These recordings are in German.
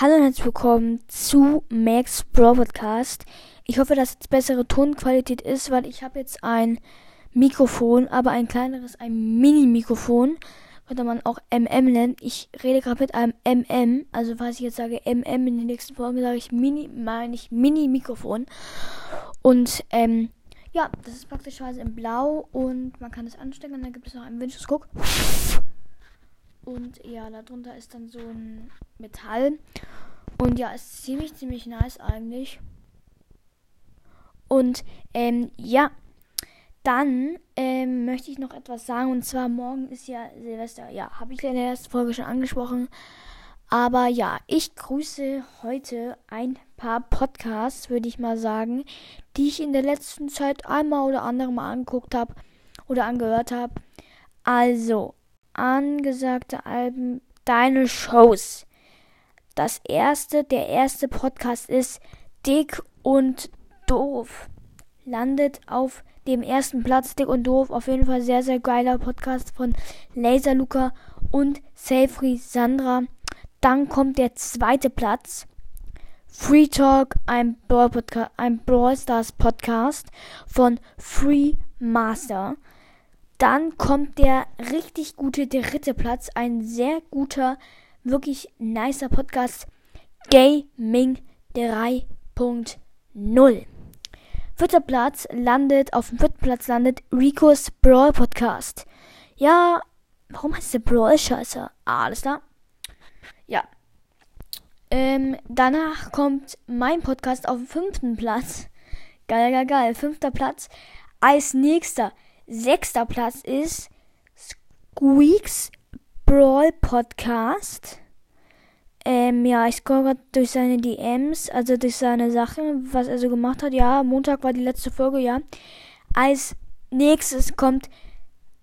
Hallo und herzlich willkommen zu Max Pro Podcast. Ich hoffe, dass jetzt bessere Tonqualität ist, weil ich habe jetzt ein Mikrofon, aber ein kleineres, ein Mini-Mikrofon. Könnte man auch MM nennen. Ich rede gerade mit einem MM. Also falls ich jetzt sage MM in den nächsten Folgen, sage ich Mini, meine ich Mini-Mikrofon. Und ähm, ja, das ist praktischerweise in Blau und man kann es anstecken und dann gibt es noch einen Windschutz. Und ja, darunter ist dann so ein Metall. Und ja, ist ziemlich, ziemlich nice eigentlich. Und ähm, ja, dann ähm, möchte ich noch etwas sagen. Und zwar morgen ist ja Silvester. Ja, habe ich in der ersten Folge schon angesprochen. Aber ja, ich grüße heute ein paar Podcasts, würde ich mal sagen, die ich in der letzten Zeit einmal oder andere mal angeguckt habe oder angehört habe. Also, angesagte Alben, deine Shows. Das erste, der erste Podcast ist Dick und Doof. Landet auf dem ersten Platz Dick und Doof. Auf jeden Fall sehr, sehr geiler Podcast von Laser Luca und Safri Sandra. Dann kommt der zweite Platz. Free Talk, ein Brawl, Podcast, ein Brawl Stars Podcast von Free Master. Dann kommt der richtig gute dritte Platz, ein sehr guter, wirklich nicer Podcast, Gaming 3.0. Vierter Platz landet, auf dem vierten Platz landet Ricos Brawl Podcast. Ja, warum heißt der Brawl Scheiße? Ah, alles klar. Ja. Ähm, danach kommt mein Podcast auf dem fünften Platz. Geil, geil, geil. Fünfter Platz. Als nächster Sechster Platz ist Squeaks Brawl Podcast. Ähm, ja, ich scroll gerade durch seine DMs, also durch seine Sachen, was er so gemacht hat. Ja, Montag war die letzte Folge, ja. Als nächstes kommt,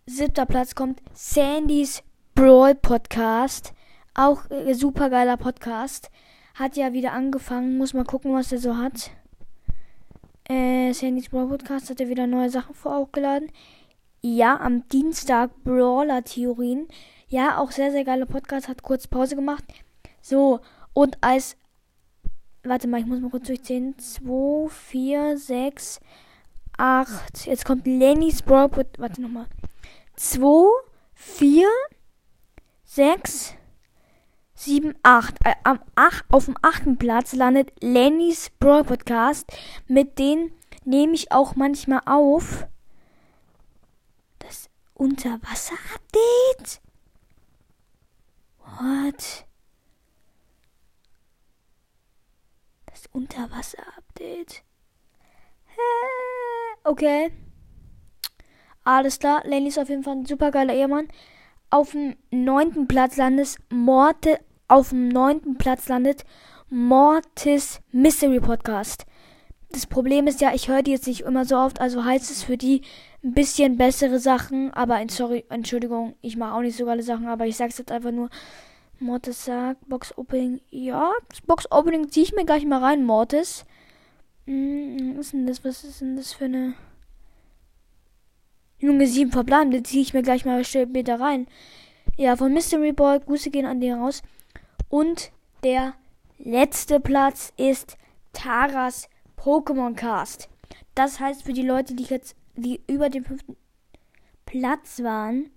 siebter Platz kommt Sandys Brawl Podcast. Auch äh, super geiler Podcast. Hat ja wieder angefangen, muss mal gucken, was er so hat. Äh, Sandys Brawl Podcast hat er wieder neue Sachen vorgeladen. Ja, am Dienstag Brawler Theorien. Ja, auch sehr, sehr geiler Podcast. Hat kurz Pause gemacht. So, und als. Warte mal, ich muss mal kurz durchzählen. 2, 4, 6, 8. Jetzt kommt Lennys Brawl Podcast. Warte nochmal. 2, 4, 6, 7, 8. Äh, am 8. Auf dem achten Platz landet Lennys Brawl Podcast. Mit denen nehme ich auch manchmal auf. Das Unterwasser-Update? What? Das Unterwasser-Update? Okay. Alles klar. Lenny ist auf jeden Fall ein super geiler Ehemann. Auf dem neunten Platz landet Morte. Auf dem neunten Platz landet Mortis Mystery Podcast. Das Problem ist ja, ich höre die jetzt nicht immer so oft, also heißt es für die ein bisschen bessere Sachen. Aber sorry, Entschuldigung, ich mache auch nicht so geile Sachen, aber ich sag's jetzt einfach nur. Mortis sagt, Box Opening. Ja, das Box Opening ziehe ich mir gleich mal rein, Mortis. Hm, was ist denn das? Was ist denn das für eine. Junge, sieben verbleibende ziehe ich mir gleich mal später rein. Ja, von Mystery Boy, Grüße gehen an den raus. Und der letzte Platz ist Taras Pokémon Cast. Das heißt für die Leute, die jetzt, die über dem fünften Platz waren,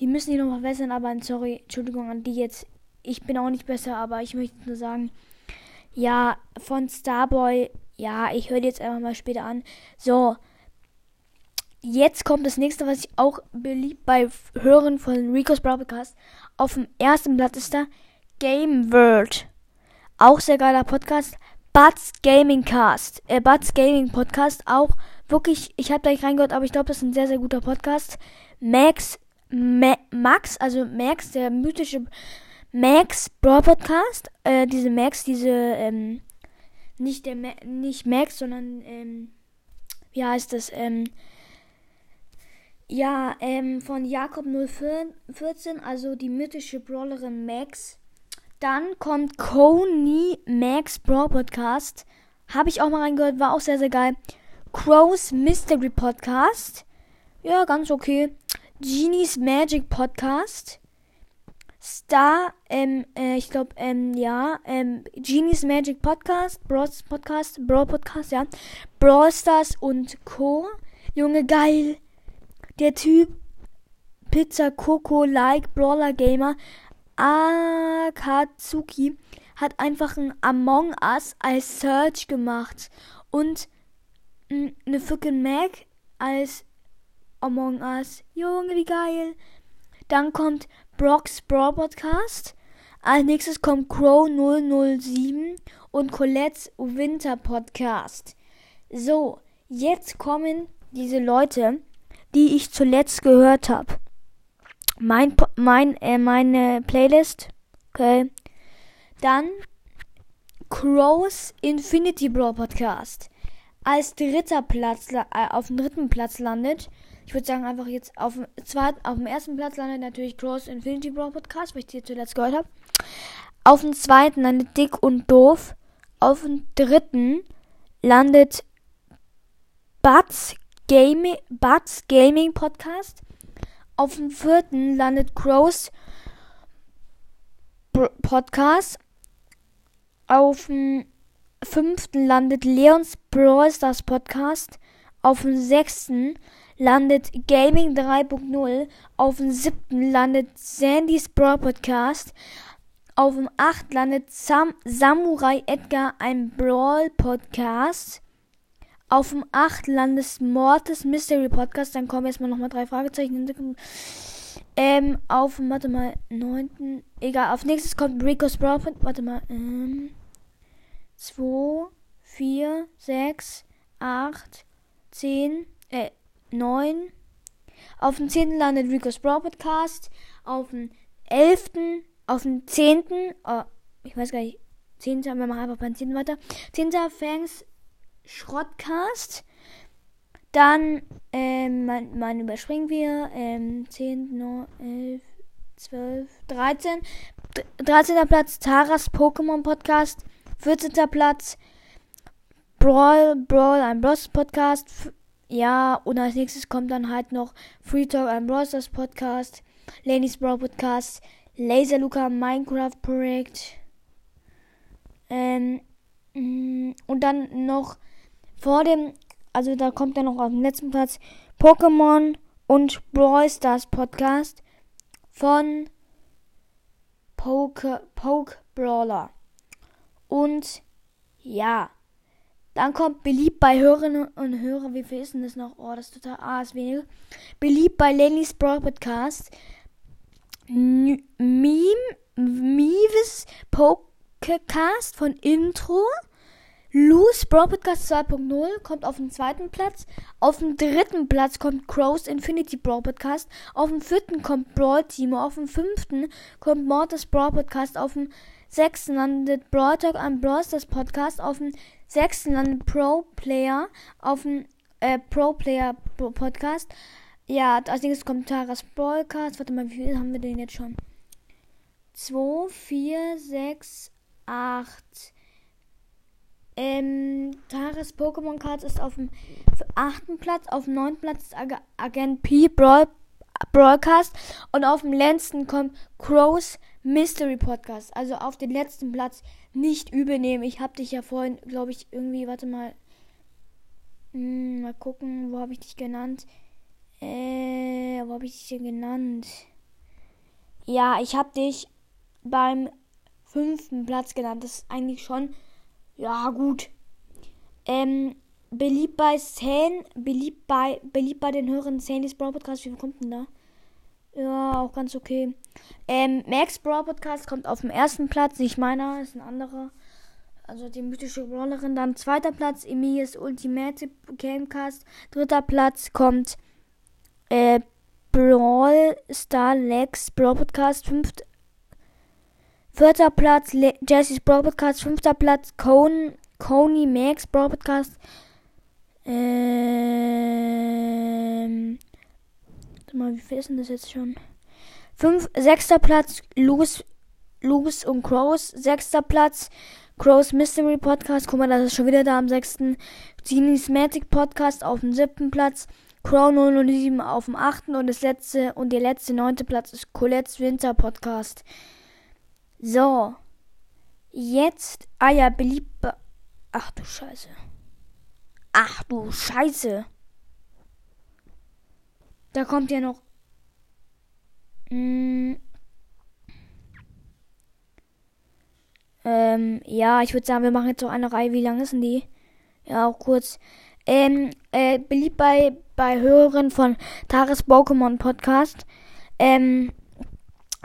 die müssen die noch verbessern, aber sorry, Entschuldigung an die jetzt. Ich bin auch nicht besser, aber ich möchte nur sagen, ja, von Starboy, ja, ich höre jetzt einfach mal später an. So, jetzt kommt das nächste, was ich auch beliebt bei Hörern von Rico's Broadcast. Auf dem ersten Platz ist da Game World. Auch sehr geiler Podcast. Buds Gaming Cast. Äh, Buds Gaming Podcast. Auch wirklich, ich habe da nicht reingehört, aber ich glaube, das ist ein sehr, sehr guter Podcast. Max Ma Max, also Max, der mythische Max Brawl Podcast. Äh, diese Max, diese, ähm, nicht der Ma nicht Max, sondern, ähm, wie heißt das, ähm, ja, ähm, von Jakob 014, also die mythische Brawlerin Max. Dann kommt Coney Max Brawl Podcast. Habe ich auch mal reingehört, war auch sehr, sehr geil. Crow's Mystery Podcast. Ja, ganz okay. Genie's Magic Podcast. Star, ähm, äh, ich glaube, ähm, ja, ähm, Genies Magic Podcast, Brawl Podcast, Brawl Podcast, ja, Brawl Stars und Co. Junge, geil. Der Typ, Pizza Coco Like Brawler Gamer, Akatsuki, hat einfach ein Among Us als Search gemacht und eine fucking Mac als Among Us. Junge, wie geil. Dann kommt Brock's Brawl Podcast. Als nächstes kommt Crow 007 und Colette's Winter Podcast. So, jetzt kommen diese Leute, die ich zuletzt gehört habe. Mein, mein, äh, meine Playlist. Okay. Dann Crow's Infinity Brawl Podcast. Als dritter Platz, äh, auf dem dritten Platz landet ich würde sagen, einfach jetzt auf dem zweiten, auf dem ersten Platz landet natürlich Cross Infinity Brawl Podcast, weil ich die zuletzt gehört habe. Auf dem zweiten landet Dick und Doof. Auf dem dritten landet Butts Gaming, Butts Gaming Podcast. Auf dem vierten landet Crows Podcast. Auf dem fünften landet Leons Brawl Stars Podcast. Auf dem sechsten landet Gaming 3.0. Auf dem siebten landet Sandys Brawl Podcast. Auf dem 8 landet Sam Samurai Edgar, ein Brawl Podcast. Auf dem 8 landet Mortis Mystery Podcast. Dann kommen erstmal nochmal drei Fragezeichen. Ähm, auf, warte mal, 9. Egal, auf nächstes kommt Rico's Podcast. Warte mal, ähm, 2, 4, 6, 8, 10, äh, 9. Auf dem 10. landet Rico's Brawl Podcast. Auf dem 11. Auf dem 10. Oh, ich weiß gar nicht. 10. Wir machen einfach beim 10. weiter. 10. Fangs Schrottcast. Dann, ähm, man, überspringen wir. Ähm, 10, 9, 11, 12, 13. 13. Platz Taras Pokémon Podcast. 14. Platz Brawl, Brawl, ein Bros Podcast. Ja, und als nächstes kommt dann halt noch Free Talk, ein Browsers Podcast, Lady's Brawl Podcast, Laser Luca Minecraft Projekt. Ähm, mm, und dann noch vor dem, also da kommt dann noch auf dem letzten Platz Pokémon und Brawl Stars Podcast von Poke, Poke Brawler. Und ja. Dann kommt beliebt bei Hörerinnen und Hörern, wie viel ist denn das noch? Oh, das ist total, ah, ist wenig. Beliebt bei Lenny's Brawl Podcast. Meme, Meeves Podcast von Intro. Loose Brawl Podcast 2.0 kommt auf den zweiten Platz. Auf dem dritten Platz kommt Crow's Infinity Brawl Podcast. Auf dem vierten kommt Brawl Timo. Auf dem fünften kommt Mortis Brawl Podcast. Auf dem sechsten landet Brawl Talk an Brawl Stars Podcast. Auf dem sechsten landet Pro Player. Auf dem äh, Pro Player Podcast. Ja, als nächstes kommt Taras Broadcast. Warte mal, wie viel haben wir denn jetzt schon? 2, 4, 6, 8. Ähm, Taras Pokémon Cards ist auf dem achten Platz. Auf dem neunten Platz ist Ag Agent P Brawl Broadcast. Und auf dem letzten kommt Crow's Mystery Podcast. Also auf den letzten Platz nicht übernehmen. Ich habe dich ja vorhin, glaube ich, irgendwie, warte mal. Hm, mal gucken, wo habe ich dich genannt? Äh, wo habe ich dich denn genannt? Ja, ich habe dich beim fünften Platz genannt. Das ist eigentlich schon, ja, gut. Ähm, beliebt bei San, beliebt bei, beliebt bei den Hörern Sandys Brawl Podcast. Wie kommt denn da? Ja, auch ganz okay. Ähm, Max Brawl Podcast kommt auf dem ersten Platz, nicht meiner, ist ein anderer. Also die mythische Brawlerin. Dann zweiter Platz, Emilias Ultimate Gamecast. Dritter Platz kommt äh, Brawl Star Lex Brawl Podcast. Fünft, vierter Platz, Le Jesse's Brawl. Fünfter Platz, Cone, Coney Max Brawl Podcast. Ähm, warte mal, wie viel ist denn das jetzt schon? Fünf, sechster Platz, Louis, Louis und Crows. Sechster Platz, Crows Mystery Podcast. Guck mal, das ist schon wieder da am sechsten. Genies Magic Podcast auf dem siebten Platz. Crow 007 auf dem achten und das letzte und der letzte neunte Platz ist Colettes Winter Podcast. So. Jetzt, ah ja, beliebt. Ach du Scheiße. Ach du Scheiße. Da kommt ja noch. Mm, ähm, ja, ich würde sagen, wir machen jetzt so eine Reihe. Wie lang ist denn die? Ja, auch kurz. Ähm, äh, beliebt bei, bei Hörern von Tares Pokémon Podcast. Ähm,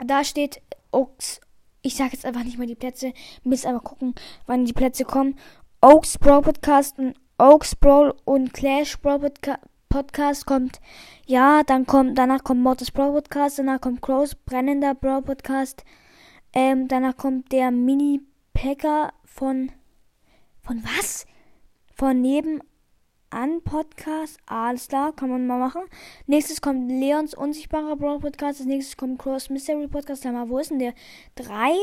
da steht Oaks. Ich sag jetzt einfach nicht mal die Plätze. Müsst einfach gucken, wann die Plätze kommen. Oaks Brawl Podcast und Oaks Brawl und Clash Brawl Podca Podcast kommt. Ja, dann kommt, danach kommt Mortis Brawl Podcast, danach kommt Crows Brennender Brawl Podcast. Ähm, danach kommt der Mini Packer von, von was? Von neben an Podcast. Alles klar, kann man mal machen. Nächstes kommt Leons unsichtbarer Brawl Podcast. Als nächstes kommt Cross Mystery Podcast. Sag mal, wo ist denn der? Drei?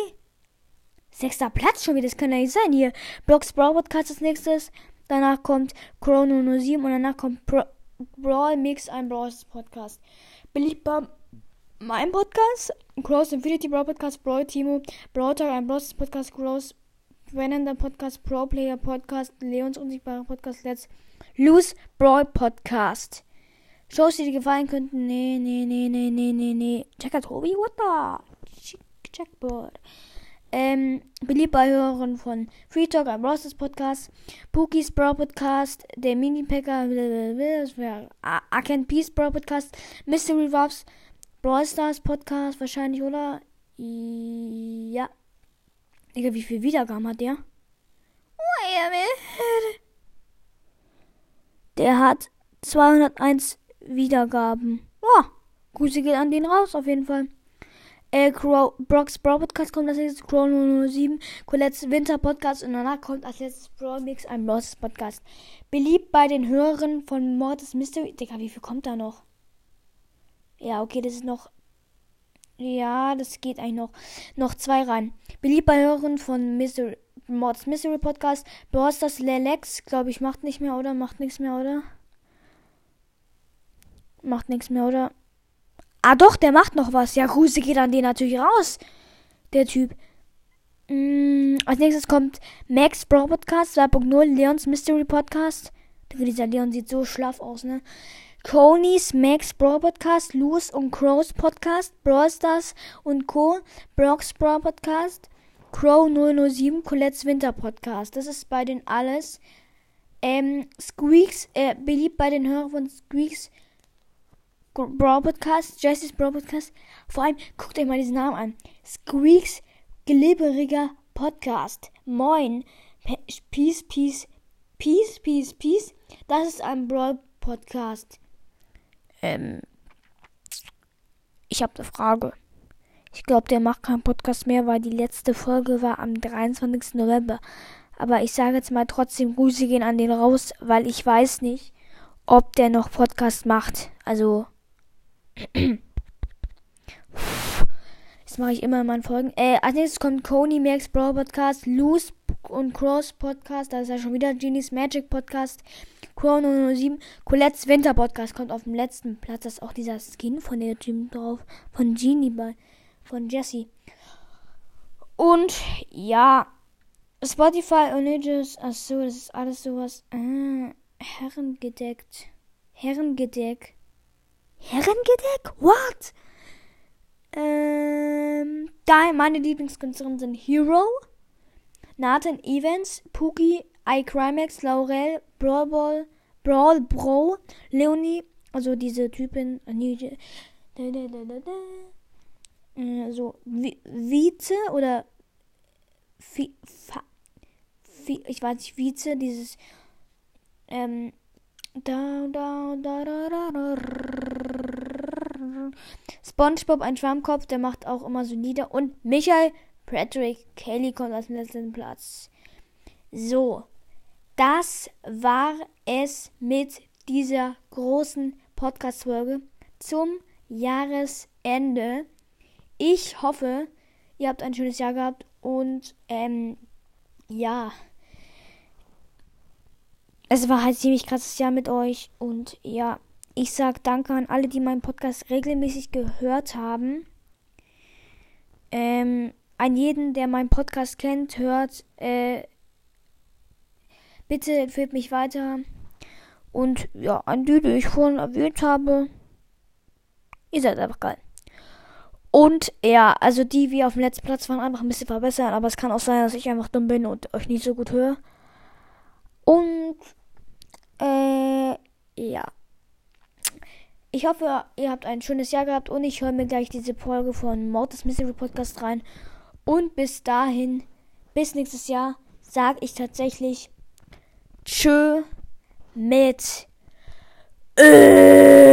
Sechster Platz schon wieder. Das kann ja nicht sein. Hier, Blocks Brawl Podcast als nächstes. Danach kommt Chrono 07 und danach kommt Pro Brawl Mix, ein Brawl Podcast. Beliebt bei meinem Podcast. Cross Infinity Brawl Podcast. Brawl Timo. Brawl Talk, ein Brawl Podcast. Cross Brennender Podcast. Pro Player Podcast. Leons unsichtbarer Podcast. Let's Loose Brawl Podcast. Shows, die dir gefallen könnten. Nee, nee, nee, nee, nee, nee, nee. Checker Tobi, what the? Checkboard. Ähm, beliebt bei Hörern von Free Talk, ein Rosters Podcast, Pookies Brawl Podcast, der Mini-Packer, Arcane Peace Brawl Podcast, Mystery Wops, Brawl Stars Podcast wahrscheinlich, oder? Ja. Digga, wie viel Wiedergaben hat der? Der hat 201 Wiedergaben. Oh, Grüße geht an den raus, auf jeden Fall. Äh, Crow, Brock's Brawl Podcast kommt als nächstes, Crow 007, Colette's Winter Podcast und danach kommt als letztes Brawl Mix, ein Bros Podcast. Beliebt bei den Hörern von Mortis Mystery. Digga, wie viel kommt da noch? Ja, okay, das ist noch. Ja, das geht eigentlich noch. Noch zwei rein. Beliebt bei Hörern von Mystery, Mords Mystery Podcast. Boss das Lelex, glaube ich, macht nicht mehr, oder? Macht nichts mehr, oder? Macht nichts mehr, oder? Ah, doch, der macht noch was. Ja, Grüße geht an den natürlich raus. Der Typ. Mm, als nächstes kommt Max Bro Podcast 2.0, Leons Mystery Podcast. Dieser Leon sieht so schlaff aus, ne? Conys Max Bro Podcast, Luz und Crows Podcast, Brawl Stars und Co. Brocks Bro Podcast, Crow 007, Colette's Winter Podcast. Das ist bei den alles. Ähm, Squeaks, äh, beliebt bei den Hörern von Squeaks Brawl Podcast, Jesse's Brawl Podcast. Vor allem, guckt euch mal diesen Namen an. Squeaks glibberiger Podcast. Moin. Peace, Peace, Peace, Peace, Peace. Das ist ein Brawl Podcast. Ähm, ich habe eine Frage. Ich glaube, der macht keinen Podcast mehr, weil die letzte Folge war am 23. November. Aber ich sage jetzt mal trotzdem, Grüße gehen an den raus, weil ich weiß nicht, ob der noch Podcast macht. Also. Das mache ich immer in meinen Folgen. Äh, als nächstes kommt Coney Max Brawl Podcast, Loose und Cross Podcast, da ist ja schon wieder Genie's Magic Podcast, Chrono 07, Colette's Winter Podcast kommt auf dem letzten Platz. Das ist auch dieser Skin von der Gym drauf, von Genie bei von Jesse. Und ja, Spotify und Ages, achso, das ist alles sowas. Ah, herrengedeckt. Herrengedeck. Herrengedeck? What? Ähm, da meine Lieblingskünstlerinnen sind Hero, Nathan Evans, Pookie, iCrimex, Laurel, Brawl Ball, Brawl Bro, Leonie, also diese Typin, äh, äh, so Vize oder Vi, Fa, Vi, ich weiß nicht, Vize, dieses ähm, da, da, da, da, da, da, SpongeBob, ein Schwammkopf, der macht auch immer so Lieder. Und Michael Patrick Kelly kommt als letzten Platz. So, das war es mit dieser großen Podcast-Folge zum Jahresende. Ich hoffe, ihr habt ein schönes Jahr gehabt und ähm, ja. Es war halt ziemlich krasses Jahr mit euch und ja, ich sage danke an alle, die meinen Podcast regelmäßig gehört haben. Ähm, an jeden, der meinen Podcast kennt, hört, äh, bitte empfehlt mich weiter. Und ja, an die, die ich vorhin erwähnt habe, ihr seid einfach geil. Und ja, also die, wie auf dem letzten Platz waren, einfach ein bisschen verbessern. Aber es kann auch sein, dass ich einfach dumm bin und euch nicht so gut höre. Und äh, ja. Ich hoffe, ihr habt ein schönes Jahr gehabt und ich höre mir gleich diese Folge von Mortis Mystery Podcast rein. Und bis dahin, bis nächstes Jahr, sage ich tatsächlich Tschö mit äh